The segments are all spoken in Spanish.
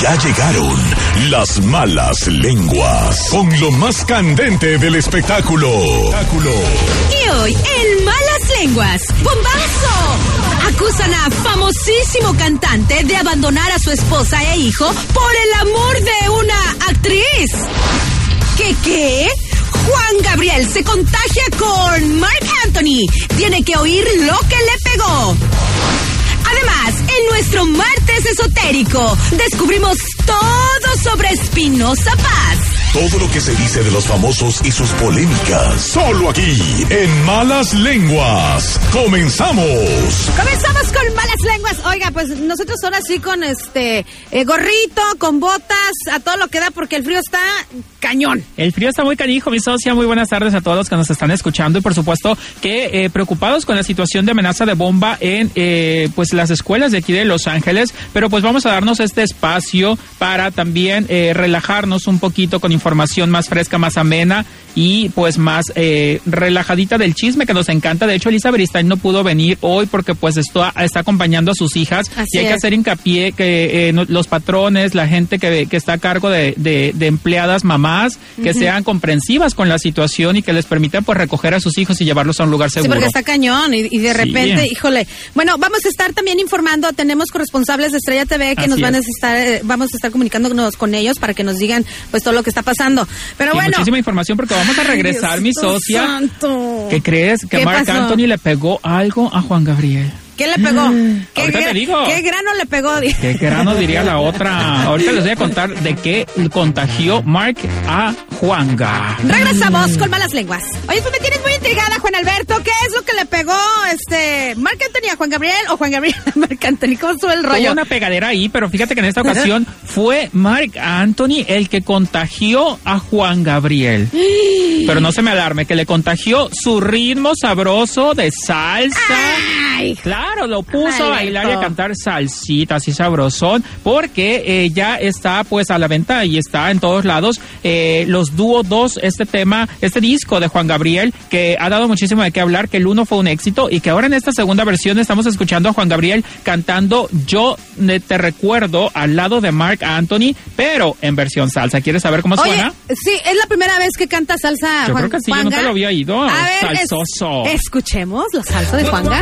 Ya llegaron las malas lenguas con lo más candente del espectáculo. Y hoy, en Malas Lenguas, ¡bombazo! Acusan a famosísimo cantante de abandonar a su esposa e hijo por el amor de una actriz. ¿Qué qué? Juan Gabriel se contagia con Mark Anthony. Tiene que oír lo que le pegó. Además, en nuestro martes esotérico, descubrimos todo sobre Espinosa Paz. Todo lo que se dice de los famosos y sus polémicas. Solo aquí, en Malas Lenguas. Comenzamos. Comenzamos con malas lenguas. Oiga, pues nosotros ahora sí con este eh, gorrito, con botas, a todo lo que da, porque el frío está cañón. El frío está muy canijo, mi socia. Muy buenas tardes a todos los que nos están escuchando y por supuesto que eh, preocupados con la situación de amenaza de bomba en eh, pues las escuelas de aquí de Los Ángeles, pero pues vamos a darnos este espacio para también eh, relajarnos un poquito con información más fresca, más amena y pues más eh, relajadita del chisme que nos encanta. De hecho, Elisa Beristain no pudo venir hoy porque pues está, está acompañando a sus hijas Así y hay que hacer hincapié que eh, los patrones, la gente que, que está a cargo de, de- de empleadas mamás, que sean comprensivas con la situación y que les permitan pues recoger a sus hijos y llevarlos a un lugar Sí, seguro. porque está cañón y, y de Sí. repente, híjole. Bueno, vamos a estar también informando, tenemos corresponsables de Estrella TV que Así nos van a es. estar, eh, vamos a estar comunicándonos con ellos para que nos digan pues todo lo que está pasando. Pero Y bueno. muchísima información porque vamos a regresar, Ay, mi socia. santo. ¿Qué crees? Que ¿Qué Marc? Anthony le pegó algo a Juan Gabriel. ¿Qué le pegó? ¿Qué, Ahorita te gra- digo. ¿Qué grano le pegó? ¿Qué grano diría la otra? Ahorita les voy a contar de qué contagió Mark a Juanga. Regresamos con malas lenguas. Oye, tú me tienes muy intrigada, Juan Alberto. ¿Qué es lo que le pegó este Marc Anthony a Juan Gabriel o Juan Gabriel a Marc Anthony? ¿Cómo estuvo el Hubo rollo? una pegadera ahí, pero fíjate que en esta ocasión fue Mark Anthony el que contagió a Juan Gabriel. Pero no se me alarme, que le contagió su ritmo sabroso de salsa. Ay, Claro, lo puso a bailar y a cantar salsita así sabrosón, porque eh, ya está pues a la venta y está en todos lados eh, los dúo 2, este tema, este disco de Juan Gabriel, que ha dado muchísimo de qué hablar, que el uno fue un éxito y que ahora en esta segunda versión estamos escuchando a Juan Gabriel cantando Yo eh, te recuerdo al lado de Mark Anthony, pero en versión salsa. ¿Quieres saber cómo Oye, suena? sí, es la primera vez que canta salsa Yo Juan creo que sí, yo nunca lo había oído. A ver, es- Salsoso. escuchemos la salsa de Juanga.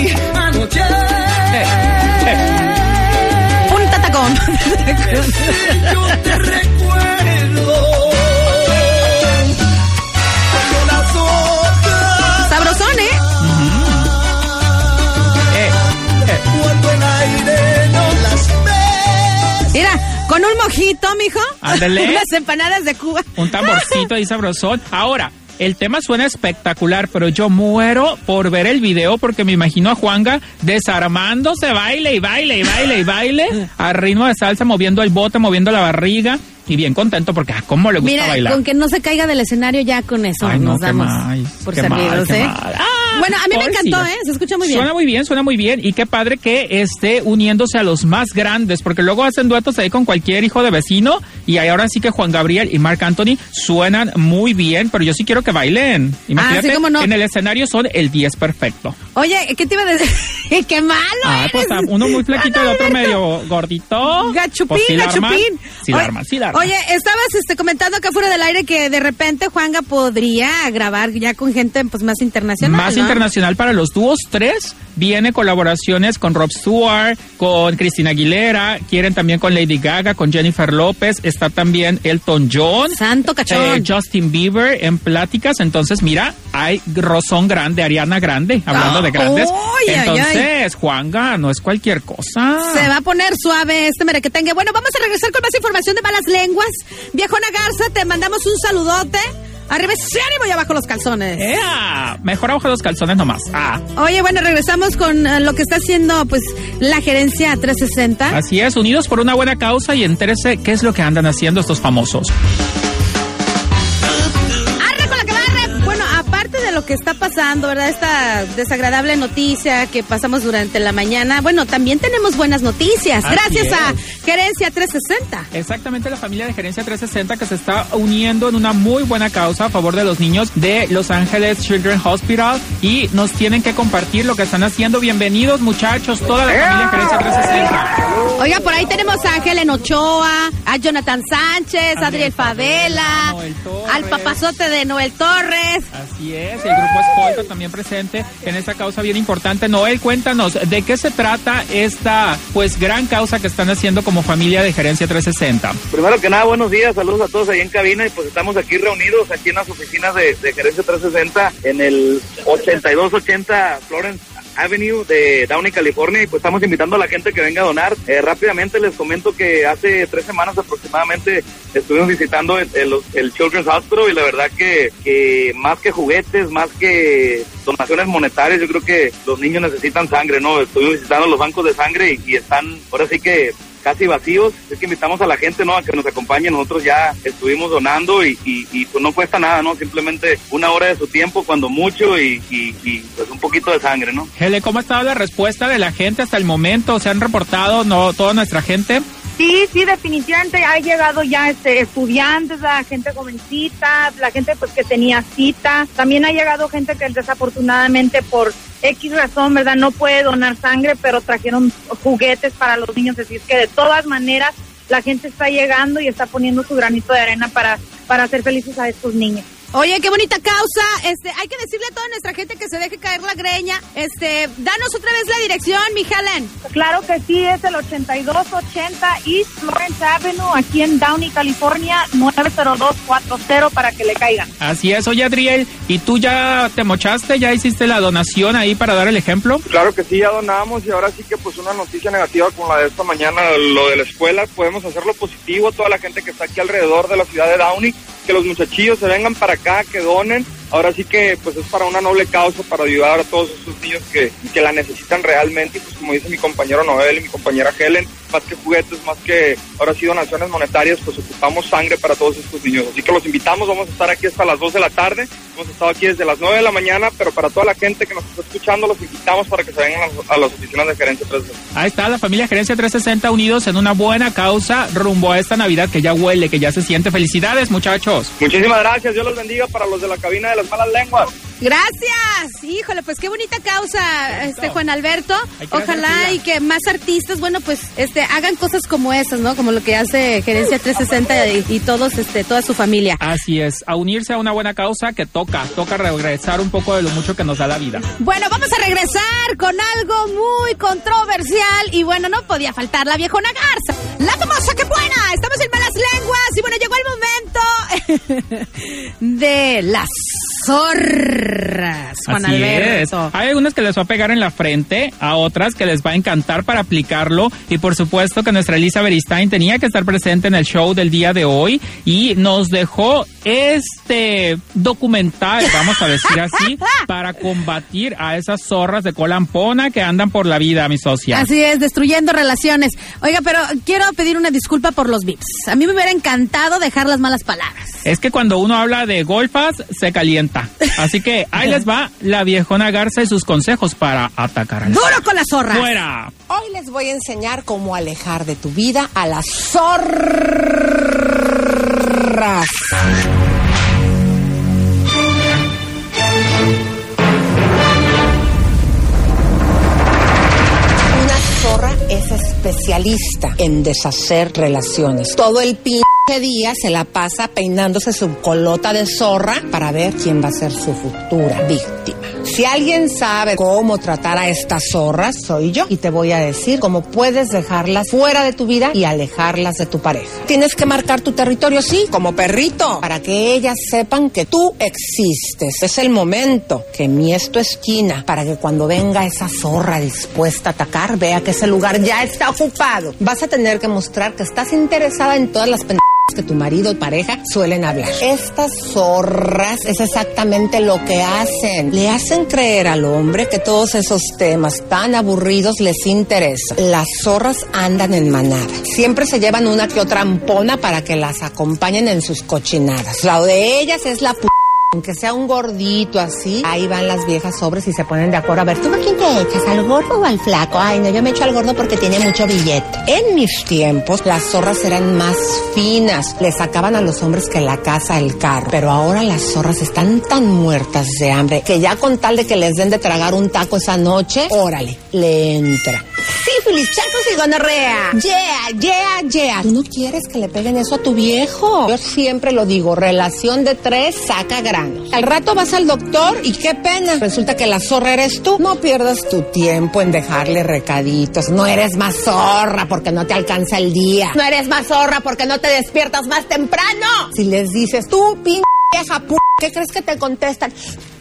Un tatacón. Sabrosón, ¿eh? Eh, eh. Mira, con un mojito, mijo. Ándale. Unas empanadas de Cuba. un tamborcito ahí sabrosón. Ahora, el tema suena espectacular, pero yo muero por ver el video porque me imagino a Juanga desarmándose, baile y baile y baile y baile, a ritmo de salsa, moviendo el bote, moviendo la barriga y bien contento porque a cómo le gusta Mira, bailar. con que no se caiga del escenario ya con eso Ay, no, nos damos mal, por mal, servidos, ¿eh? Ah, Bueno, a mí me encantó. ¿eh? Se escucha muy bien. Suena muy bien, suena muy bien. Y qué padre que esté uniéndose a los más grandes, porque luego hacen duetos ahí con cualquier hijo de vecino. Y ahí ahora sí que Juan Gabriel y Marc Anthony suenan muy bien, pero yo sí quiero que bailen. Imagínate, Ah, sí, no. en el escenario son el 10 perfecto. Oye, ¿qué te iba a decir? ¡Qué malo Ah, pues eres! uno muy flaquito y el otro medio gordito. Gachupín, Pues sí la arman. gachupín. Sí la arman, sí la arman. Oye, estabas este, comentando acá fuera del aire que de repente Juanga podría grabar ya con gente pues más internacional. Más ¿no? internacional para los dúos 3. Viene colaboraciones con Rob Stewart, con Cristina Aguilera, quieren también con Lady Gaga, con Jennifer López, está también Elton John. Santo cachón. eh, Justin Bieber en pláticas, entonces mira, hay Rosón Grande, Ariana Grande, hablando de grandes. ay, entonces, Juanga, no es cualquier cosa. Se va a poner suave este merequetengue. Bueno, vamos a regresar con más información de malas lenguas. Viejona Garza, te mandamos un saludote. Arriba ese ánimo y abajo los calzones. ¡Ea! Mejor abajo los calzones nomás. Ah. Oye, bueno, regresamos con eh, lo que está haciendo pues la gerencia 360. Así es, unidos por una buena causa y entérese qué es lo que andan haciendo estos famosos. Que está pasando, ¿verdad? Esta desagradable noticia que pasamos durante la mañana. Bueno, también tenemos buenas noticias. gracias a Gerencia 360. Exactamente, la familia de Gerencia 360 que se está uniendo en una muy buena causa a favor de los niños de Los Ángeles Children's Hospital y nos tienen que compartir lo que están haciendo. Bienvenidos, muchachos, toda la familia de Gerencia 360. Oiga, por ahí tenemos a Ángel en Ochoa, a Jonathan Sánchez, a Adriel Favela, al papazote de Noel Torres. Así es, el grupo Escolta también presente en esta causa bien importante. Noel, cuéntanos, ¿de qué se trata esta pues gran causa que están haciendo como familia de Gerencia 360? Primero que nada, buenos días, saludos a todos ahí en cabina y pues estamos aquí reunidos aquí en las oficinas de, de Gerencia 360 en el 8280 Florence Avenue de Downey, California, y pues estamos invitando a la gente que venga a donar. Eh, rápidamente les comento que hace tres semanas aproximadamente estuvimos visitando el, el, Children's Hospital y la verdad que, más que juguetes, más que donaciones monetarias, yo creo que los niños necesitan sangre, ¿no? Estuvimos visitando los bancos de sangre y están, ahora sí que casi vacíos. Es que invitamos a la gente, ¿no? A que nos acompañe. Nosotros ya estuvimos donando y, y, pues no cuesta nada, ¿no? Simplemente una hora de su tiempo, cuando mucho, y, y, pues un poquito de sangre, ¿no? Hele, ¿cómo ha estado la respuesta de la gente hasta el momento? ¿Se han reportado no toda nuestra gente? Sí, sí, definitivamente ha llegado ya este, estudiantes, la gente jovencita, la gente pues que tenía cita. También ha llegado gente que desafortunadamente por X razón, ¿verdad? No puede donar sangre, pero trajeron juguetes para los niños. Así es que de todas maneras la gente está llegando y está poniendo su granito de arena para, para hacer felices a estos niños. Oye, qué bonita causa. Este, hay que decirle a toda nuestra gente que se deje caer la greña. Este, danos otra vez la dirección, mi Helen. Claro que sí, es el 8280 East Florence Avenue, aquí en Downey, California, 90240 para que le caigan. Así es, oye Adriel, ¿y tú ya te mochaste? ¿Ya hiciste la donación ahí para dar el ejemplo? Claro que sí, ya donamos y ahora sí que pues una noticia negativa como la de esta mañana, lo de la escuela, podemos hacerlo positivo, toda la gente que está aquí alrededor de la ciudad de Downey, que los muchachillos se vengan para acá, que donen. Ahora sí que pues es para una noble causa, para ayudar a todos esos niños que, que la necesitan realmente. Y pues como dice mi compañero Noel y mi compañera Helen, más que juguetes, más que ahora sí donaciones monetarias, pues ocupamos sangre para todos estos niños. Así que los invitamos, vamos a estar aquí hasta las 2 de la tarde. Hemos estado aquí desde las 9 de la mañana, pero para toda la gente que nos está escuchando, los invitamos para que se vengan a, las oficinas de Gerencia 360. Ahí está la familia Gerencia 360 unidos en una buena causa rumbo a esta Navidad que ya huele, que ya se siente. Felicidades, muchachos. Muchísimas gracias. Dios los bendiga para los de la cabina de las malas lenguas. Gracias. Híjole, pues qué bonita causa, este Juan Alberto. Ojalá y que más artistas, bueno, pues este hagan cosas como esas, ¿no? Como lo que hace Gerencia 360 y, todos este toda su familia. Así es, a unirse a una buena causa que toca, toca regresar un poco de lo mucho que nos da la vida. Bueno, vamos a regresar con algo muy controversial y bueno, no podía faltar la viejona garza. La famosa que buena. Estamos en malas lenguas y bueno, llegó el momento de las zorras, Juan Alberto. Hay algunas que les va a pegar en la frente, a otras que les va a encantar para aplicarlo. Y por supuesto que nuestra Elisa Beristain tenía que estar presente en el show del día de hoy y nos dejó este documental, vamos a decir así, para combatir a esas zorras de colampona que andan por la vida, mi socia. Así es, destruyendo relaciones. Oiga, pero quiero pedir una disculpa por los vips. A mí me hubiera encantado dejar las malas palabras. Es que cuando uno habla de golfas, se calienta. Así que ahí les va la viejona Garza y sus consejos para atacar al ¡Duro con las zorras! ¡Fuera! Hoy les voy a enseñar cómo alejar de tu vida a las zorras. Especialista en deshacer relaciones. Todo el pin día se la pasa peinándose su colota de zorra para ver quién va a ser su futura víctima. Si alguien sabe cómo tratar a estas zorras, soy yo. Y te voy a decir cómo puedes dejarlas fuera de tu vida y alejarlas de tu pareja. Tienes que marcar tu territorio, sí, como perrito, para que ellas sepan que tú existes. Es el momento que mies tu esquina para que cuando venga esa zorra dispuesta a atacar, vea que ese lugar ya está ocupado. Vas a tener que mostrar que estás interesada en todas las que tu marido o pareja suelen hablar. Estas zorras es exactamente lo que hacen. Le hacen creer al hombre que todos esos temas tan aburridos les interesan. Las zorras andan en manada. Siempre se llevan una que otra ampona para que las acompañen en sus cochinadas. La de ellas es la p aunque sea un gordito así, ahí van las viejas sobres y se ponen de acuerdo. A ver, ¿tú a quién te echas? ¿Al gordo o al flaco? Ay, no, yo me echo al gordo porque tiene mucho billete. En mis tiempos, las zorras eran más finas. Le sacaban a los hombres que la casa el carro. Pero ahora las zorras están tan muertas de hambre que ya con tal de que les den de tragar un taco esa noche, órale, le entra. Sífilis, chacos y gonorrea. Yeah, yeah, yeah. ¿Tú no quieres que le peguen eso a tu viejo? Yo siempre lo digo, relación de tres saca granos. Al rato vas al doctor y qué pena. Resulta que la zorra eres tú. No pierdas tu tiempo en dejarle recaditos. No eres más zorra porque no te alcanza el día. No eres más zorra porque no te despiertas más temprano. Si les dices, tú, pin vieja p ¿qué crees que te contestan?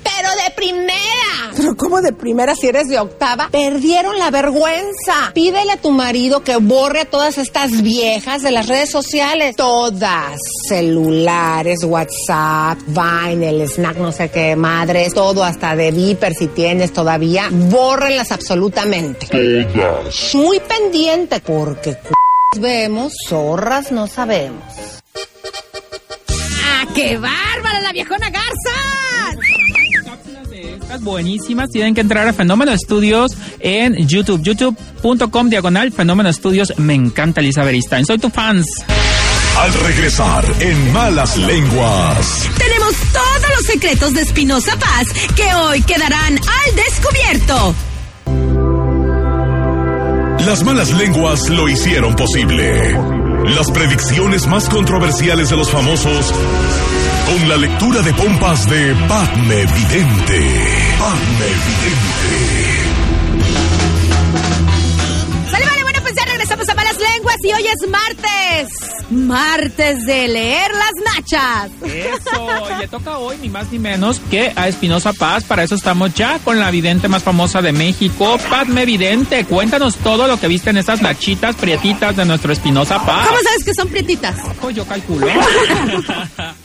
Pero de primera. Pero ¿cómo de primera si eres de octava? Perdieron la vergüenza. Pídele a tu marido que borre a todas estas viejas de las redes sociales. Todas. Celulares, WhatsApp, Vine, el Snack, no sé qué madres, todo hasta de Viper si tienes todavía. Bórrenlas absolutamente. Todas. Muy pendiente porque c vemos, zorras no sabemos. ¡Ah, qué bárbara la viejona Garza! Buenísimas tienen que entrar a Fenómeno Estudios en YouTube, youtube.com diagonal Fenómeno Estudios. Me encanta Elisa Beristain, soy tu fans. Al regresar en Malas Lenguas. Tenemos todos los secretos de Espinosa Paz que hoy quedarán al descubierto. Las malas lenguas lo hicieron posible. Las predicciones más controversiales de los famosos con la lectura de pompas de Padme Vidente. Padme Vidente. Y hoy es martes. Martes de leer las nachas. Eso, le toca hoy ni más ni menos que a Espinosa Paz. Para eso estamos ya con la vidente más famosa de México, Padme Vidente. Cuéntanos todo lo que viste en esas nachitas prietitas de nuestro Espinosa Paz. ¿Cómo sabes que son prietitas? Pues yo calculo.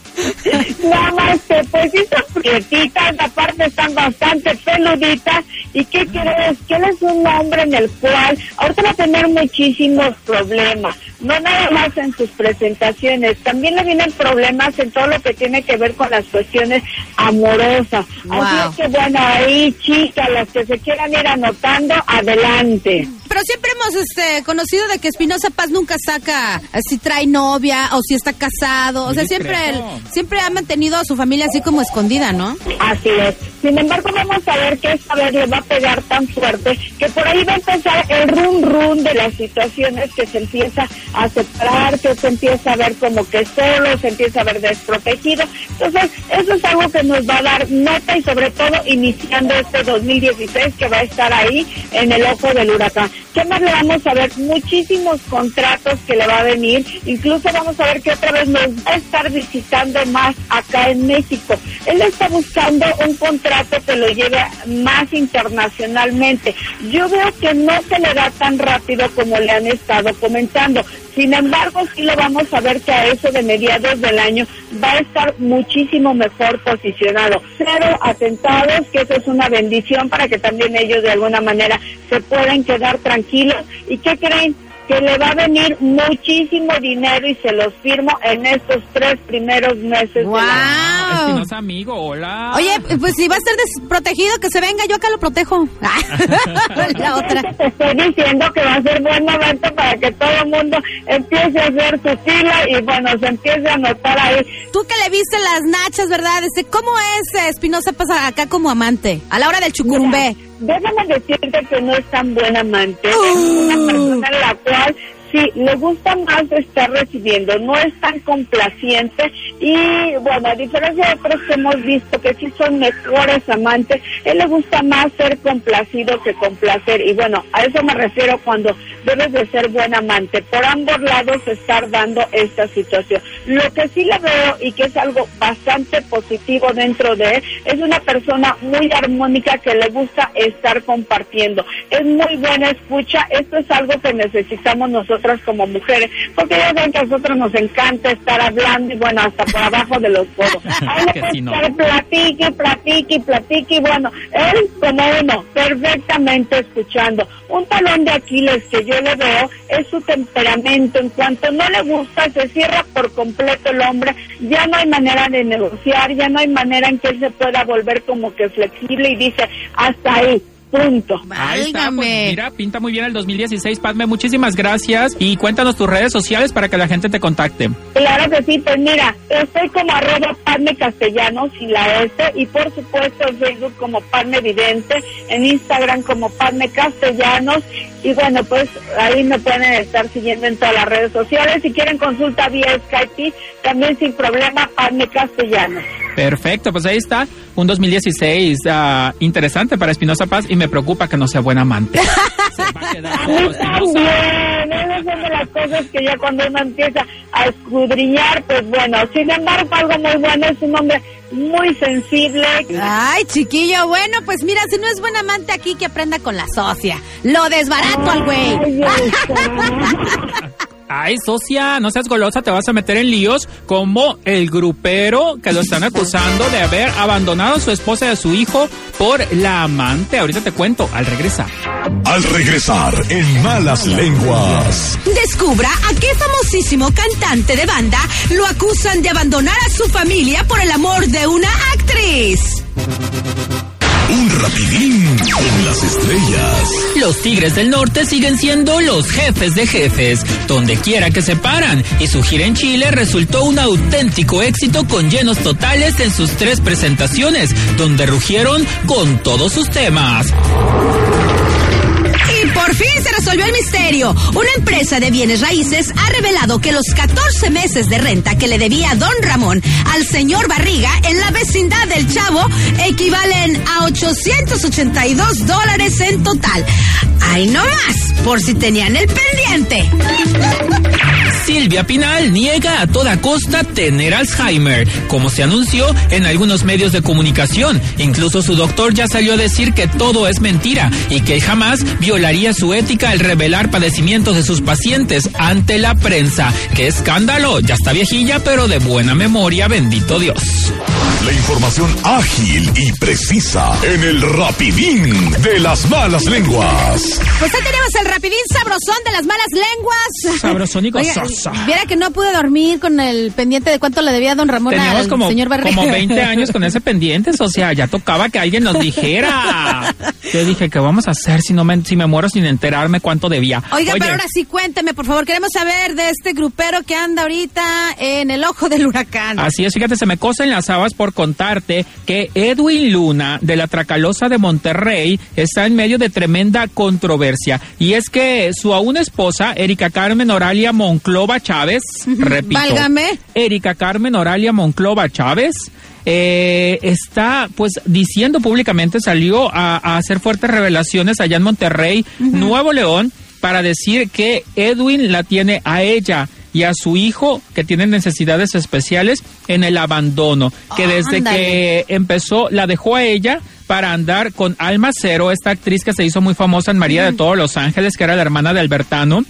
Nada más que pues son prietitas, aparte están bastante peluditas. ¿Y qué crees? Que él es un hombre en el cual ahorita va a tener muchísimos problemas. No nada más en sus presentaciones, también le vienen problemas en todo lo que tiene que ver con las cuestiones amorosas. Wow. Así es que bueno, ahí chicas, las que se quieran ir anotando, adelante. Pero siempre hemos este, conocido de que Espinosa Paz nunca saca eh, si trae novia o si está casado. O sea, siempre, discreto. Siempre ha mantenido a su familia así como escondida, ¿no? Así es. Sin embargo, vamos a ver que esta vez le va a pegar tan fuerte que por ahí va a empezar el run run de las situaciones que se empieza a separar, que se empieza a ver como que solo, se empieza a ver desprotegido. Entonces, eso es algo que nos va a dar nota y sobre todo iniciando este 2016 que va a estar ahí en el ojo del huracán. ¿Qué más le vamos a ver? Muchísimos contratos que le va a venir. Incluso vamos a ver que otra vez nos va a estar visitando más acá en México. Él está buscando un contrato que lo lleve más internacionalmente. Yo veo que no se le da tan rápido como le han estado comentando. Sin embargo, sí lo vamos a ver que a eso de mediados del año va a estar muchísimo mejor posicionado. Cero atentados, que eso es una bendición para que también ellos de alguna manera se puedan quedar tranquilos. ¿Y qué creen? Que le va a venir muchísimo dinero y se los firmo en estos tres primeros meses. ¡Wow! Espinosa amigo, hola. Oye, pues si va a estar desprotegido, que se venga, yo acá lo protejo. La otra. Te estoy diciendo que va a ser buen momento para que todo el mundo empiece a hacer su fila y bueno, se empiece a notar ahí. Tú que le viste las nachas, ¿verdad? Este, ¿Cómo es eh, Espinosa Paz acá como amante? A la hora del chucurumbé. Déjame decirte que no es tan buen amante. Es una persona en la cual sí le gusta más estar recibiendo, no es tan complaciente y bueno, a diferencia de otros que hemos visto que sí son mejores amantes, él le gusta más ser complacido que complacer y bueno, a eso me refiero cuando debes de ser buen amante. Por ambos lados estar dando esta situación. Lo que sí le veo y que es algo bastante positivo dentro de él es una persona muy armónica que le gusta estar compartiendo. Es muy buena escucha. Esto es algo que necesitamos nosotros nosotras como mujeres, porque ya saben que a nosotros nos encanta estar hablando y bueno, hasta por abajo de los codos. Ahí le estar platique, platique, platique y bueno, él como uno, perfectamente escuchando. Un talón de Aquiles que yo le veo es su temperamento. En cuanto no le gusta, se cierra por completo el hombre. Ya no hay manera de negociar, ya no hay manera en que él se pueda volver como que flexible y dice, hasta ahí, punto. Ahí está, pues, mira, pinta muy bien el 2016, Padme. Muchísimas gracias. Y cuéntanos tus redes sociales para que la gente te contacte. Claro que sí, pues mira, estoy como arroba Padme Castellanos y la S, y por supuesto en Facebook como Padme Vidente, en Instagram como Padme Castellanos, y bueno, pues ahí me pueden estar siguiendo en todas las redes sociales. Si quieren consulta vía Skype, también sin problema, Padme Castellanos. Perfecto, pues ahí está. Un 2016 ah, interesante para Espinosa Paz y me preocupa que no sea buen amante. Se va a quedar esas son de las cosas que ya cuando uno empieza a escudriñar, pues bueno, sin embargo algo muy bueno, es un hombre muy sensible, Ay, chiquillo, bueno, pues mira, si no es buen amante aquí, que aprenda con la socia. Lo desbarato al güey. Ay, socia, no seas golosa, te vas a meter en líos como el grupero que lo están acusando de haber abandonado a su esposa y a su hijo por la amante. Ahorita te cuento al regresar. Al regresar en Malas Lenguas. Descubra a qué famosísimo cantante de banda lo acusan de abandonar a su familia por el amor de una actriz. Un rapidín con las estrellas. Los Tigres del Norte siguen siendo los jefes de jefes, donde quiera que se paran, y su gira en Chile resultó un auténtico éxito con llenos totales en sus tres presentaciones, donde rugieron con todos sus temas. Y por fin se resolvió el misterio. Una empresa de bienes raíces ha revelado que los 14 meses de renta que le debía don Ramón al señor Barriga en la vecindad equivalen a 882 dólares en total. Ay, no más, por si tenían el pendiente. Silvia Pinal niega a toda costa tener Alzheimer, como se anunció en algunos medios de comunicación. Incluso su doctor ya salió a decir que todo es mentira y que jamás violaría su ética al revelar padecimientos de sus pacientes ante la prensa. ¡Qué escándalo! Ya está viejilla, pero de buena memoria, bendito Dios. La información ágil y precisa en el rapidín de las malas lenguas. Pues ahí tenemos el rapidín sabrosón de las malas lenguas. Sabrosón y Oiga, Viera que no pude dormir con el pendiente de cuánto le debía don Ramón Teníamos al como, señor Barriga. como 20 años con ese pendiente, o sea, ya tocaba que alguien nos dijera. Yo dije, ¿qué vamos a hacer si no me, si me muero sin enterarme cuánto debía? Oiga, Oye, pero ahora sí cuénteme, por favor. Queremos saber de este grupero que anda ahorita en el ojo del huracán. Así es, fíjate, se me cosen las habas por contarte que Edwin Luna de la Tracalosa de Monterrey está en medio de tremenda controversia. Y es que su aún esposa, Erika Carmen Oralia Monclova Chávez, repito, Válgame. Erika Carmen Oralia Monclova Chávez, eh, está pues diciendo públicamente, salió a, a hacer fuertes revelaciones allá en Monterrey, Nuevo León, para decir que Edwin la tiene a ella y a su hijo que tienen necesidades especiales en el abandono, que Ah, desde que empezó la dejó a ella para andar con Alma Cero, esta actriz que se hizo muy famosa en María de todos los Ángeles, que era la hermana de Albertano.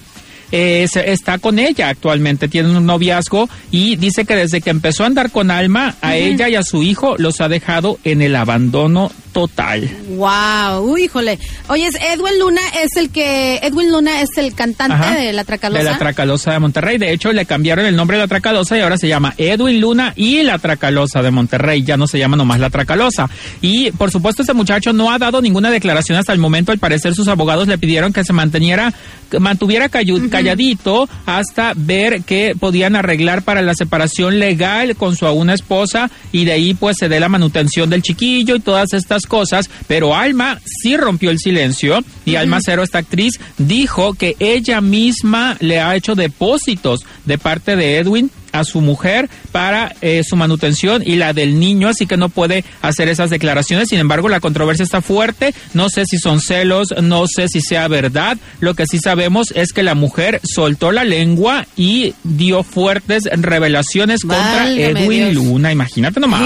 Eh, se- está con ella actualmente, tiene un noviazgo y dice que desde que empezó a andar con Alma, a ella y a su hijo los ha dejado en el abandono total. Wow, uy, híjole. Oye, es Edwin Luna es el que Edwin Luna es el cantante Ajá. de la Tracalosa. De la Tracalosa de Monterrey. De hecho, le cambiaron el nombre de la Tracalosa y ahora se llama Edwin Luna y la Tracalosa de Monterrey. Ya no se llama nomás la Tracalosa. Y por supuesto, este muchacho no ha dado ninguna declaración hasta el momento. Al parecer, sus abogados le pidieron que se manteniera, mantuviera callu- calladito hasta ver qué podían arreglar para la separación legal con su aún esposa y de ahí pues se dé la manutención del chiquillo y todas estas cosas. Pero Alma sí rompió el silencio y Alma Cero, esta actriz, dijo que ella misma le ha hecho depósitos de parte de Edwin a su mujer para eh, su manutención y la del niño, así que no puede hacer esas declaraciones. Sin embargo, la controversia está fuerte. No sé si son celos, no sé si sea verdad. Lo que sí sabemos es que la mujer soltó la lengua y dio fuertes revelaciones contra Edwin Dios. Luna. Imagínate nomás.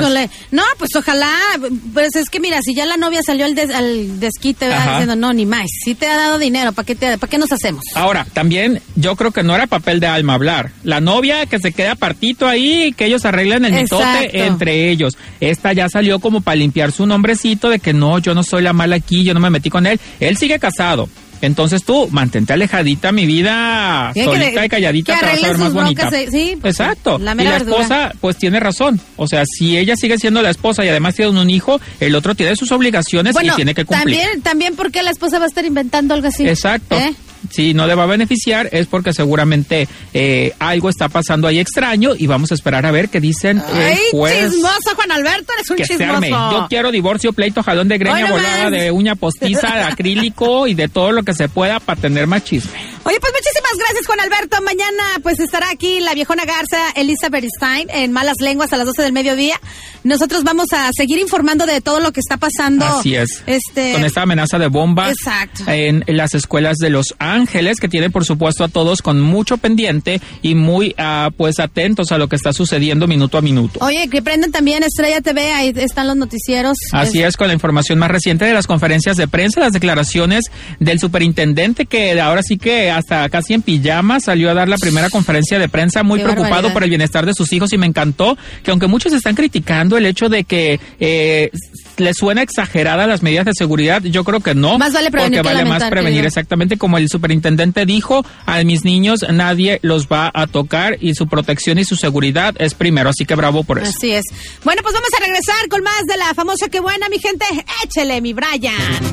Híjole. No, pues ojalá. Pues es que mira, si ya la novia salió al, des- al desquite no, ni más. Si te ha dado dinero, ¿para qué, te, ¿para qué nos hacemos? Ahora, también yo creo que no era papel de alma hablar. La novia que se queda partito ahí, que ellos arreglen el Exacto. mitote entre ellos. Esta ya salió como para limpiar su nombrecito de que no, yo no soy la mala aquí, yo no me metí con él. Él sigue casado. Entonces tú, mantente alejadita, mi vida, solita y calladita, te vas a ver más bonita. sí, pues, Exacto. la y la verdura. esposa, pues tiene razón. O sea, si ella sigue siendo la esposa y además tiene un hijo, el otro tiene sus obligaciones y tiene que cumplir. también, también porque la esposa va a estar inventando algo así. Exacto. ¿Eh? Si no le va a beneficiar es porque seguramente eh, algo está pasando ahí extraño y vamos a esperar a ver qué dicen el juez. chismoso, Juan Alberto, eres un Que chismoso. arme. Yo quiero divorcio, pleito, jalón de greña, volada de uña postiza, de acrílico y de todo lo que se pueda para tener más chisme. Oye, pues gracias, Juan Alberto. Mañana, pues estará aquí la viejona Garza, Elizabeth Stein, en Malas Lenguas a las 12 del mediodía. Nosotros vamos a seguir informando de todo lo que está pasando. Así es. Este. Con esta amenaza de bomba Exacto. en las escuelas de Los Ángeles, que tienen por supuesto a todos con mucho pendiente y muy ah, pues atentos a lo que está sucediendo minuto a minuto. Oye, que prenden también Estrella TV, ahí están los noticieros. Así es, con la información más reciente de las conferencias de prensa, las declaraciones del superintendente que ahora sí que hasta casi en pijama salió a dar la primera conferencia de prensa muy Qué preocupado barbaridad. por el bienestar de sus hijos y me encantó que aunque muchos están criticando el hecho de que eh, les suena exagerada las medidas de seguridad, yo creo que no. Más vale prevenir porque que vale más prevenir exactamente como el superintendente dijo, a mis niños nadie los va a tocar y su protección y su seguridad es primero, así que bravo por eso. Así es. Bueno, pues vamos a regresar con más de la famosa que buena, mi gente. Échele, mi Brian.